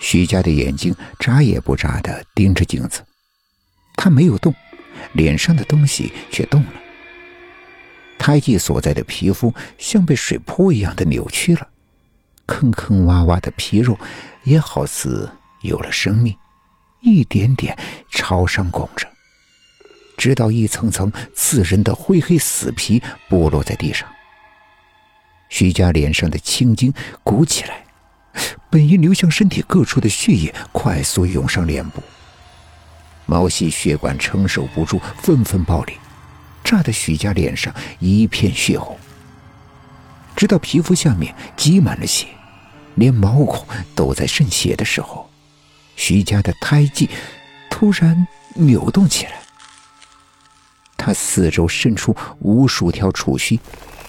徐家的眼睛眨也不眨的盯着镜子，他没有动，脸上的东西却动了。胎记所在的皮肤像被水泼一样的扭曲了，坑坑洼洼的皮肉也好似有了生命，一点点朝上拱着，直到一层层刺人的灰黑死皮剥落在地上。徐家脸上的青筋鼓起来，本应流向身体各处的血液快速涌上脸部，毛细血管承受不住，纷纷爆裂。炸得许家脸上一片血红，直到皮肤下面积满了血，连毛孔都在渗血的时候，徐家的胎记突然扭动起来。他四周伸出无数条触须，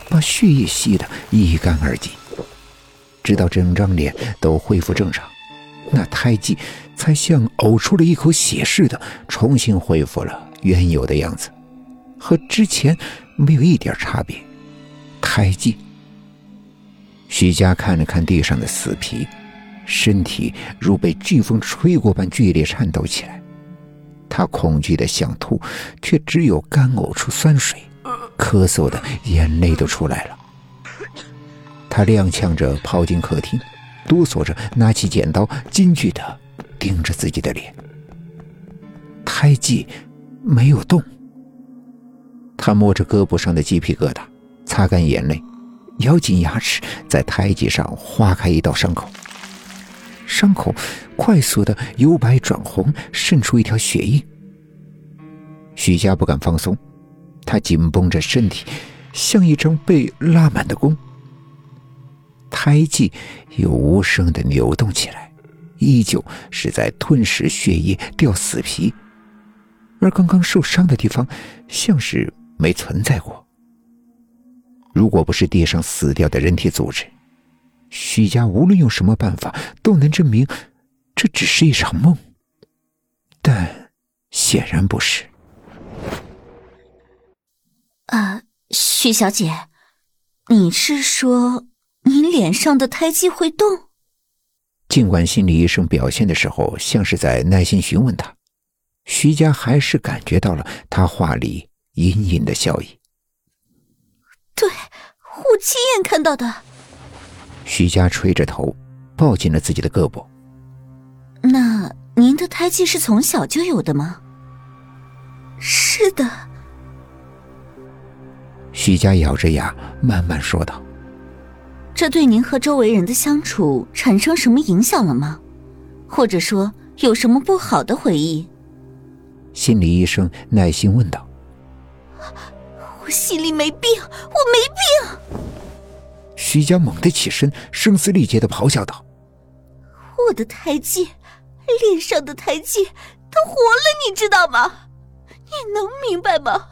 把血液吸得一干二净，直到整张脸都恢复正常，那胎记才像呕出了一口血似的，重新恢复了原有的样子。和之前没有一点差别。胎记。徐佳看了看地上的死皮，身体如被飓风吹过般剧烈颤抖起来。他恐惧的想吐，却只有干呕出酸水，咳嗽的眼泪都出来了。他踉跄着跑进客厅，哆嗦着拿起剪刀，惊惧的盯着自己的脸。胎记没有动。他摸着胳膊上的鸡皮疙瘩，擦干眼泪，咬紧牙齿，在胎记上划开一道伤口。伤口快速的由白转红，渗出一条血印。许家不敢放松，他紧绷着身体，像一张被拉满的弓。胎记又无声的扭动起来，依旧是在吞噬血液、掉死皮，而刚刚受伤的地方，像是……没存在过。如果不是地上死掉的人体组织，徐家无论用什么办法都能证明这只是一场梦。但显然不是。啊，许小姐，你是说脸上的胎记会动？尽管心理医生表现的时候像是在耐心询问他，徐佳还是感觉到了他话里。隐隐的笑意。对，我亲眼看到的。徐佳垂着头，抱紧了自己的胳膊。那您的胎记是从小就有的吗？是的。徐佳咬着牙，慢慢说道：“这对您和周围人的相处产生什么影响了吗？或者说有什么不好的回忆？”心理医生耐心问道。我心里没病，我没病。徐佳猛地起身，声嘶力竭的咆哮道：“我的胎记，脸上的胎记，它活了，你知道吗？你能明白吗？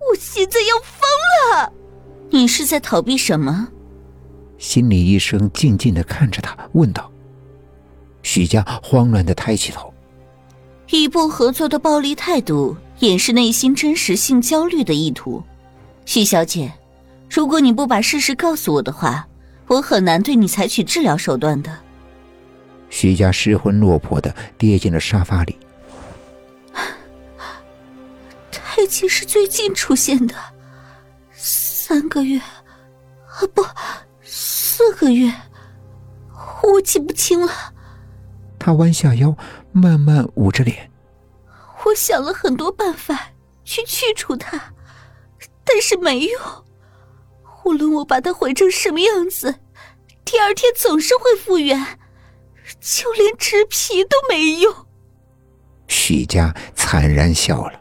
我现在要疯了！你是在逃避什么？”心理医生静静的看着他，问道。徐佳慌乱的抬起头，一不合作的暴力态度。掩饰内心真实性焦虑的意图，徐小姐，如果你不把事实告诉我的话，我很难对你采取治疗手段的。徐家失魂落魄的跌进了沙发里。胎记是最近出现的，三个月，啊不，四个月，我记不清了。他弯下腰，慢慢捂着脸。我想了很多办法去去除它，但是没用。无论我把它毁成什么样子，第二天总是会复原，就连植皮都没用。许家惨然笑了。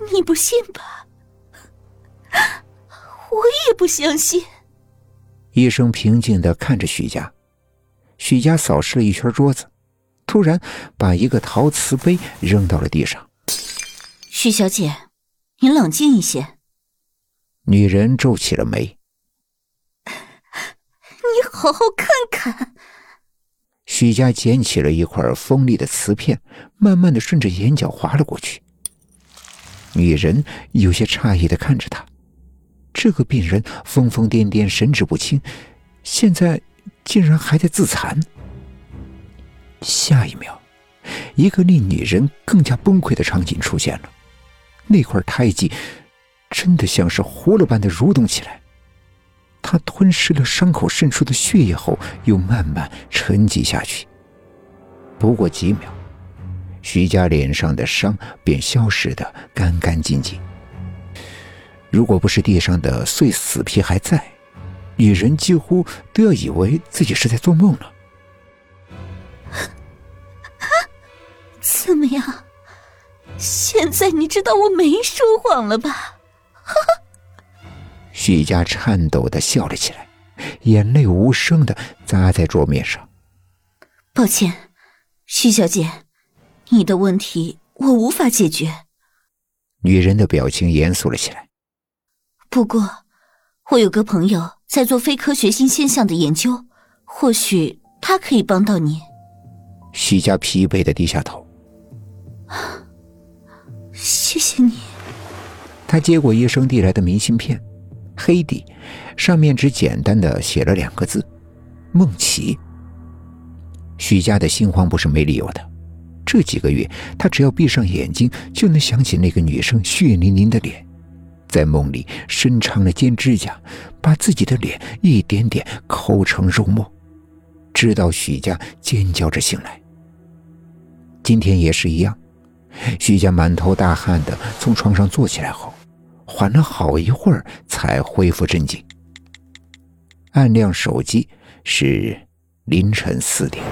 你不信吧？我也不相信。医生平静的看着许家。许家扫视了一圈桌子，突然把一个陶瓷杯扔到了地上。许小姐，你冷静一些。女人皱起了眉。你好好看看。许佳捡起了一块锋利的瓷片，慢慢的顺着眼角划了过去。女人有些诧异的看着他，这个病人疯疯癫癫、神志不清，现在竟然还在自残。下一秒，一个令女人更加崩溃的场景出现了。那块胎记真的像是活了般的蠕动起来。它吞噬了伤口渗出的血液后，又慢慢沉积下去。不过几秒，徐家脸上的伤便消失的干干净净。如果不是地上的碎死皮还在，女人几乎都要以为自己是在做梦了。怎么样？现在你知道我没说谎了吧？许家颤抖的笑了起来，眼泪无声的砸在桌面上。抱歉，徐小姐，你的问题我无法解决。女人的表情严肃了起来。不过，我有个朋友在做非科学性现象的研究，或许他可以帮到你。徐家疲惫的低下头。谢谢你。他接过医生递来的明信片，黑底，上面只简单的写了两个字：“梦琪。”徐家的心慌不是没理由的。这几个月，他只要闭上眼睛，就能想起那个女生血淋淋的脸，在梦里伸长了尖指甲，把自己的脸一点点抠成肉末，直到许家尖叫着醒来。今天也是一样。许家满头大汗的从床上坐起来后，缓了好一会儿才恢复镇静。按亮手机，是凌晨四点。